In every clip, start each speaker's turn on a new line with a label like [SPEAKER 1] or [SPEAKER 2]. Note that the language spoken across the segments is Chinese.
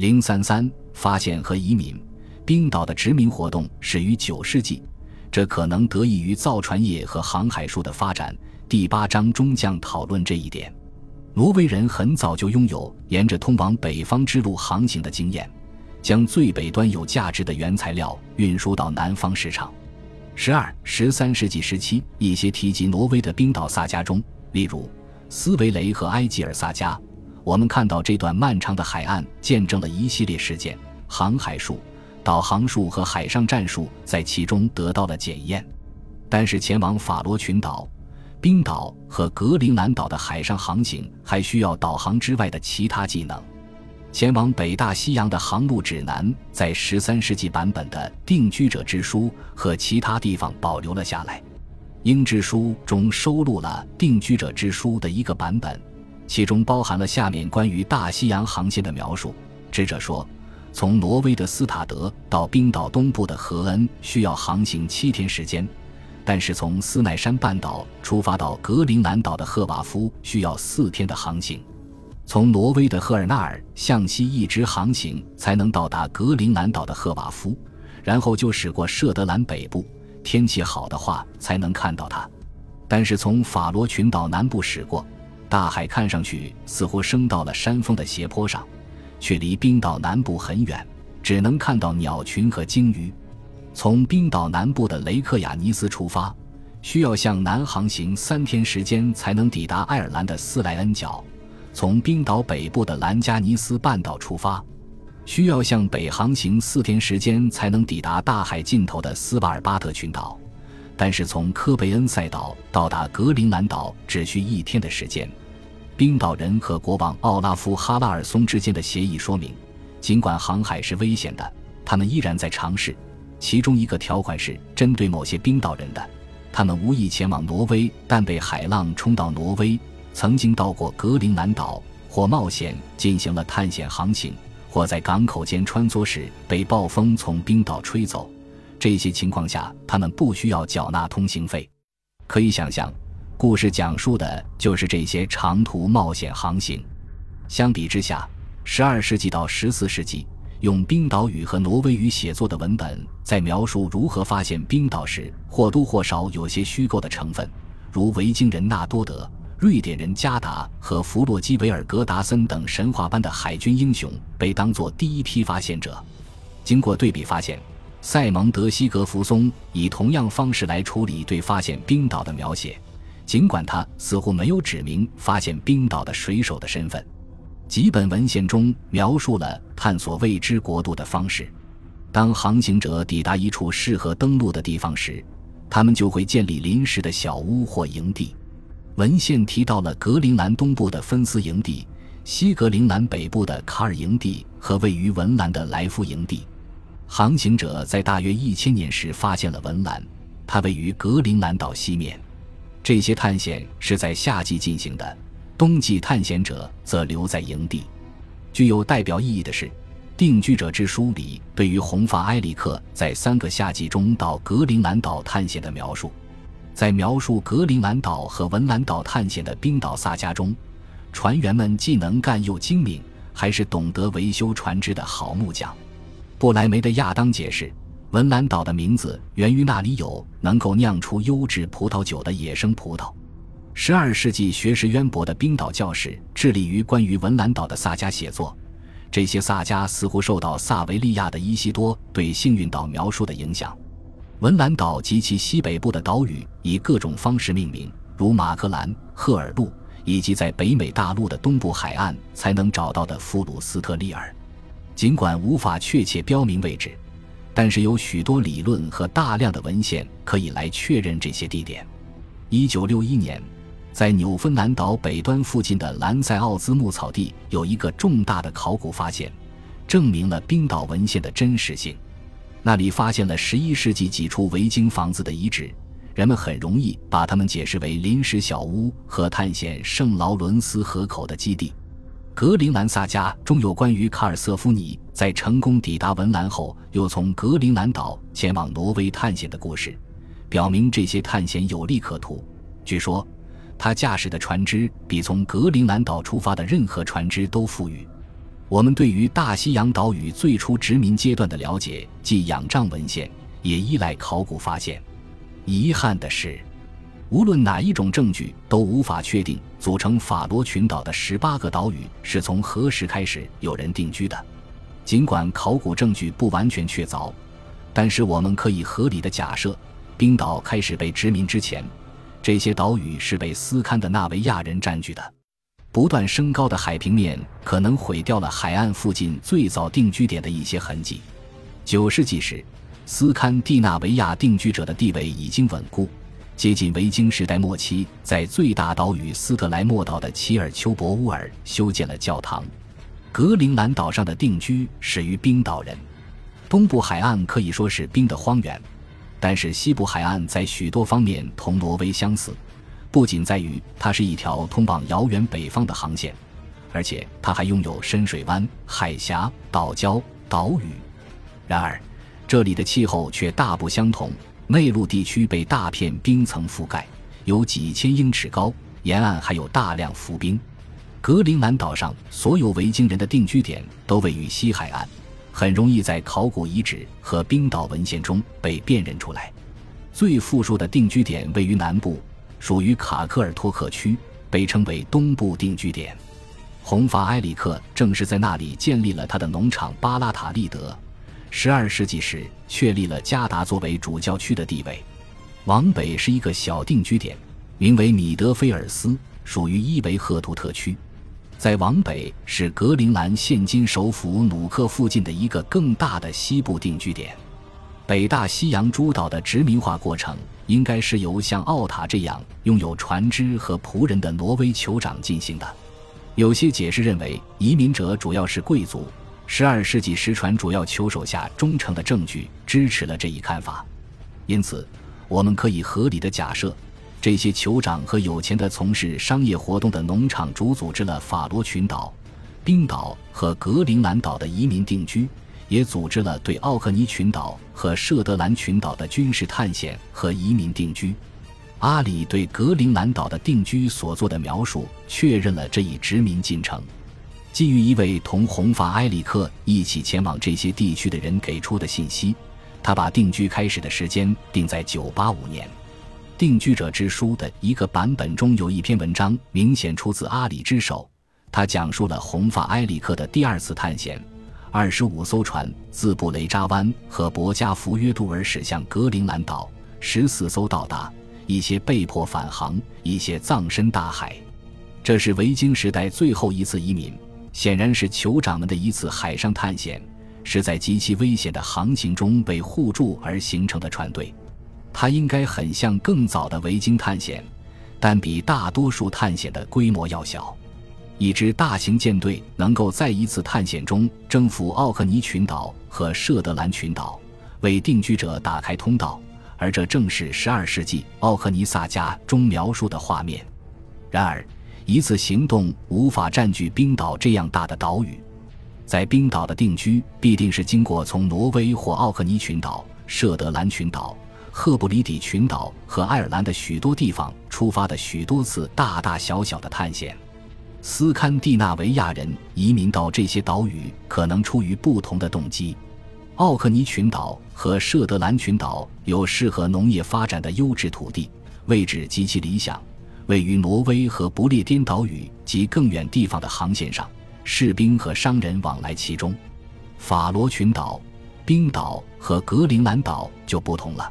[SPEAKER 1] 零三三发现和移民，冰岛的殖民活动始于九世纪，这可能得益于造船业和航海术的发展。第八章中将讨论这一点。挪威人很早就拥有沿着通往北方之路航行的经验，将最北端有价值的原材料运输到南方市场。十二、十三世纪时期，一些提及挪威的冰岛萨迦中，例如斯维雷和埃吉尔萨迦。我们看到这段漫长的海岸见证了一系列事件，航海术、导航术和海上战术在其中得到了检验。但是前往法罗群岛、冰岛和格陵兰岛的海上航行还需要导航之外的其他技能。前往北大西洋的航路指南在十三世纪版本的《定居者之书》和其他地方保留了下来。英之书中收录了《定居者之书》的一个版本。其中包含了下面关于大西洋航线的描述。智者说，从挪威的斯塔德到冰岛东部的荷恩需要航行七天时间，但是从斯奈山半岛出发到格陵兰岛的赫瓦夫需要四天的航行。从挪威的赫尔纳尔向西一直航行才能到达格陵兰岛的赫瓦夫，然后就驶过舍德兰北部，天气好的话才能看到它。但是从法罗群岛南部驶过。大海看上去似乎升到了山峰的斜坡上，却离冰岛南部很远，只能看到鸟群和鲸鱼。从冰岛南部的雷克雅尼斯出发，需要向南航行三天时间才能抵达爱尔兰的斯莱恩角；从冰岛北部的兰加尼斯半岛出发，需要向北航行四天时间才能抵达大海尽头的斯瓦尔巴特群岛。但是从科贝恩塞岛到达格陵兰岛只需一天的时间。冰岛人和国王奥拉夫·哈拉尔松之间的协议说明，尽管航海是危险的，他们依然在尝试。其中一个条款是针对某些冰岛人的，他们无意前往挪威，但被海浪冲到挪威，曾经到过格陵兰岛，或冒险进行了探险航行，或在港口间穿梭时被暴风从冰岛吹走。这些情况下，他们不需要缴纳通行费。可以想象。故事讲述的就是这些长途冒险航行。相比之下，十二世纪到十四世纪用冰岛语和挪威语写作的文本，在描述如何发现冰岛时，或多或少有些虚构的成分，如维京人纳多德、瑞典人加达和弗洛基维尔格达森等神话般的海军英雄被当作第一批发现者。经过对比发现，塞蒙德西格弗松以同样方式来处理对发现冰岛的描写。尽管他似乎没有指明发现冰岛的水手的身份，几本文献中描述了探索未知国度的方式。当航行者抵达一处适合登陆的地方时，他们就会建立临时的小屋或营地。文献提到了格陵兰东部的芬斯营地、西格陵兰北部的卡尔营地和位于文兰的莱夫营地。航行者在大约一千年时发现了文兰，它位于格陵兰岛西面。这些探险是在夏季进行的，冬季探险者则留在营地。具有代表意义的是，《定居者之书》里对于红发埃里克在三个夏季中到格陵兰岛探险的描述。在描述格陵兰岛和文兰岛探险的冰岛萨迦中，船员们既能干又精明，还是懂得维修船只的好木匠。布莱梅的亚当解释。文兰岛的名字源于那里有能够酿出优质葡萄酒的野生葡萄。十二世纪学识渊博的冰岛教士致力于关于文兰岛的萨迦写作，这些萨迦似乎受到萨维利亚的伊西多对幸运岛描述的影响。文兰岛及其西北部的岛屿以各种方式命名，如马克兰、赫尔路，以及在北美大陆的东部海岸才能找到的弗鲁斯特利尔。尽管无法确切标明位置。但是有许多理论和大量的文献可以来确认这些地点。一九六一年，在纽芬兰岛北端附近的兰塞奥兹牧草地有一个重大的考古发现，证明了冰岛文献的真实性。那里发现了十一世纪几处维京房子的遗址，人们很容易把它们解释为临时小屋和探险圣劳伦斯河口的基地。格陵兰萨迦中有关于卡尔瑟夫尼在成功抵达文兰后，又从格陵兰岛前往挪威探险的故事，表明这些探险有利可图。据说，他驾驶的船只比从格陵兰岛出发的任何船只都富裕。我们对于大西洋岛屿最初殖民阶段的了解，即仰仗文献，也依赖考古发现。遗憾的是，无论哪一种证据都无法确定组成法罗群岛的十八个岛屿是从何时开始有人定居的。尽管考古证据不完全确凿，但是我们可以合理的假设，冰岛开始被殖民之前，这些岛屿是被斯堪的纳维亚人占据的。不断升高的海平面可能毁掉了海岸附近最早定居点的一些痕迹。九世纪时，斯堪的纳维亚定居者的地位已经稳固。接近维京时代末期，在最大岛屿斯特莱莫岛的齐尔丘博乌尔修建了教堂。格陵兰岛上的定居始于冰岛人，东部海岸可以说是冰的荒原，但是西部海岸在许多方面同挪威相似，不仅在于它是一条通往遥远北方的航线，而且它还拥有深水湾、海峡、岛礁、岛屿。然而，这里的气候却大不相同，内陆地区被大片冰层覆盖，有几千英尺高，沿岸还有大量浮冰。格陵兰岛上所有维京人的定居点都位于西海岸，很容易在考古遗址和冰岛文献中被辨认出来。最富庶的定居点位于南部，属于卡科尔托克区，被称为东部定居点。红发埃里克正是在那里建立了他的农场巴拉塔利德。十二世纪时，确立了加达作为主教区的地位。往北是一个小定居点，名为米德菲尔斯，属于伊维赫图特区。再往北是格陵兰现今首府努克附近的一个更大的西部定居点。北大西洋诸岛的殖民化过程应该是由像奥塔这样拥有船只和仆人的挪威酋长进行的。有些解释认为，移民者主要是贵族。十二世纪石船主要酋手下忠诚的证据支持了这一看法。因此，我们可以合理的假设。这些酋长和有钱的从事商业活动的农场主组织了法罗群岛、冰岛和格陵兰岛的移民定居，也组织了对奥克尼群岛和舍德兰群岛的军事探险和移民定居。阿里对格陵兰岛的定居所做的描述，确认了这一殖民进程。基于一位同红发埃里克一起前往这些地区的人给出的信息，他把定居开始的时间定在985年。定居者之书的一个版本中有一篇文章，明显出自阿里之手。他讲述了红发埃里克的第二次探险：二十五艘船自布雷扎湾和博加福约杜尔驶向格陵兰岛，十四艘到达，一些被迫返航，一些葬身大海。这是维京时代最后一次移民，显然是酋长们的一次海上探险，是在极其危险的航行中被互助而形成的船队。它应该很像更早的维京探险，但比大多数探险的规模要小。一支大型舰队能够在一次探险中征服奥克尼群岛和舍德兰群岛，为定居者打开通道，而这正是十二世纪奥克尼萨加中描述的画面。然而，一次行动无法占据冰岛这样大的岛屿，在冰岛的定居必定是经过从挪威或奥克尼群岛、舍德兰群岛。赫布里底群岛和爱尔兰的许多地方出发的许多次大大小小的探险，斯堪的纳维亚人移民到这些岛屿可能出于不同的动机。奥克尼群岛和舍德兰群岛有适合农业发展的优质土地，位置极其理想，位于挪威和不列颠岛屿及更远地方的航线上，士兵和商人往来其中。法罗群岛、冰岛和格陵兰岛就不同了。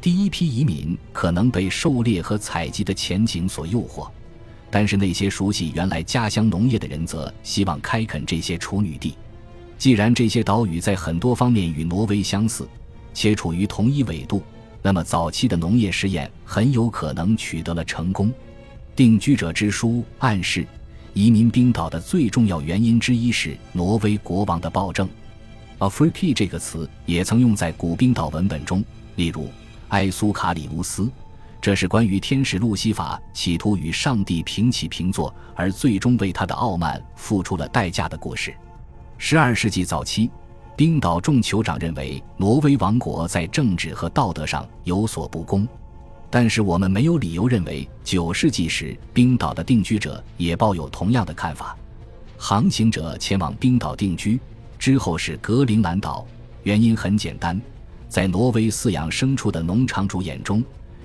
[SPEAKER 1] 第一批移民可能被狩猎和采集的前景所诱惑，但是那些熟悉原来家乡农业的人则希望开垦这些处女地。既然这些岛屿在很多方面与挪威相似，且处于同一纬度，那么早期的农业实验很有可能取得了成功。定居者之书暗示，移民冰岛的最重要原因之一是挪威国王的暴政。a f r i p 这个词也曾用在古冰岛文本中，例如。埃苏卡里乌斯，这是关于天使路西法企图与上帝平起平坐，而最终为他的傲慢付出了代价的故事。十二世纪早期，冰岛众酋长认为挪威王国在政治和道德上有所不公，但是我们没有理由认为九世纪时冰岛的定居者也抱有同样的看法。航行者前往冰岛定居，之后是格陵兰岛。原因很简单，在挪威饲养牲畜的农场主眼中，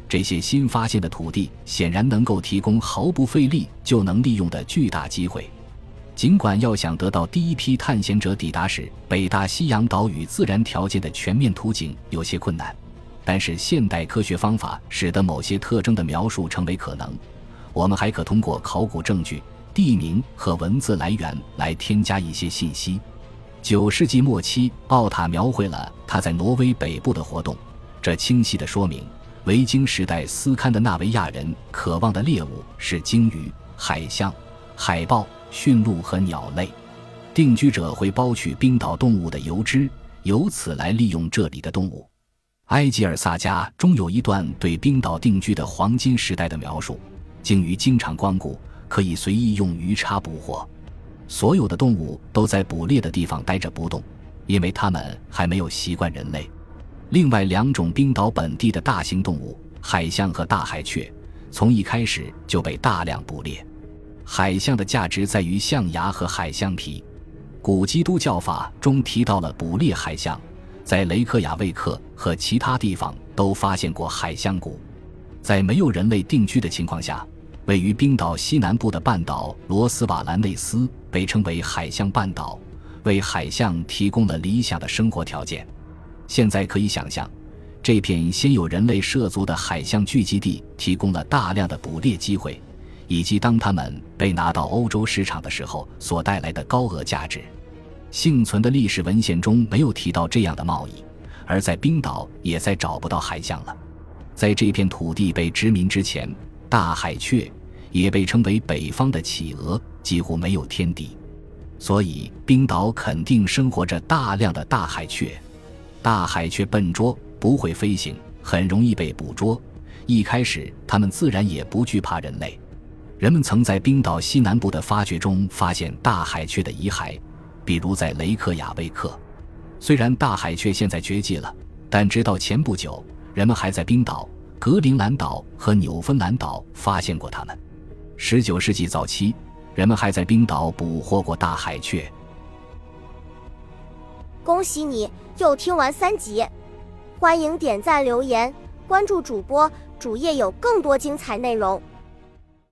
[SPEAKER 1] 这些新发现的土地显然能够提供毫不费力就能利用的巨大机会。尽管要想得到第一批探险者抵达时北大西洋岛屿自然条件的全面图景有些困难，但是现代科学方法使得某些特征的描述成为可能。我们还可通过考古证据、地名和文字来源来添加一些信息。九世纪末期，奥塔描绘了他在挪威北部的活动，这清晰地说明维京时代斯堪的纳维亚人渴望的猎物是鲸鱼、海象、海豹。驯鹿和鸟类，定居者会剥取冰岛动物的油脂，由此来利用这里的动物。埃吉尔萨家中有一段对冰岛定居的黄金时代的描述：鲸鱼经常光顾，可以随意用鱼叉捕获。所有的动物都在捕猎的地方待着不动，因为它们还没有习惯人类。另外两种冰岛本地的大型动物——海象和大海雀，从一开始就被大量捕猎。海象的价值在于象牙和海象皮。古基督教法中提到了捕猎海象，在雷克雅未克和其他地方都发现过海象骨。在没有人类定居的情况下，位于冰岛西南部的半岛罗斯瓦兰内斯被称为海象半岛，为海象提供了理想的生活条件。现在可以想象，这片先有人类涉足的海象聚集地提供了大量的捕猎机会。以及当它们被拿到欧洲市场的时候所带来的高额价值，幸存的历史文献中没有提到这样的贸易，而在冰岛也再找不到海象了。在这片土地被殖民之前，大海雀也被称为北方的企鹅，几乎没有天敌，所以冰岛肯定生活着大量的大海雀。大海雀笨拙，不会飞行，很容易被捕捉。一开始，它们自然也不惧怕人类。人们曾在冰岛西南部的发掘中发现大海雀的遗骸，比如在雷克雅未克。虽然大海雀现在绝迹了，但直到前不久，人们还在冰岛、格陵兰岛和纽芬兰岛发现过它们。19世纪早期，人们还在冰岛捕获过大海雀。
[SPEAKER 2] 恭喜你又听完三集，欢迎点赞、留言、关注主播，主页有更多精彩内容。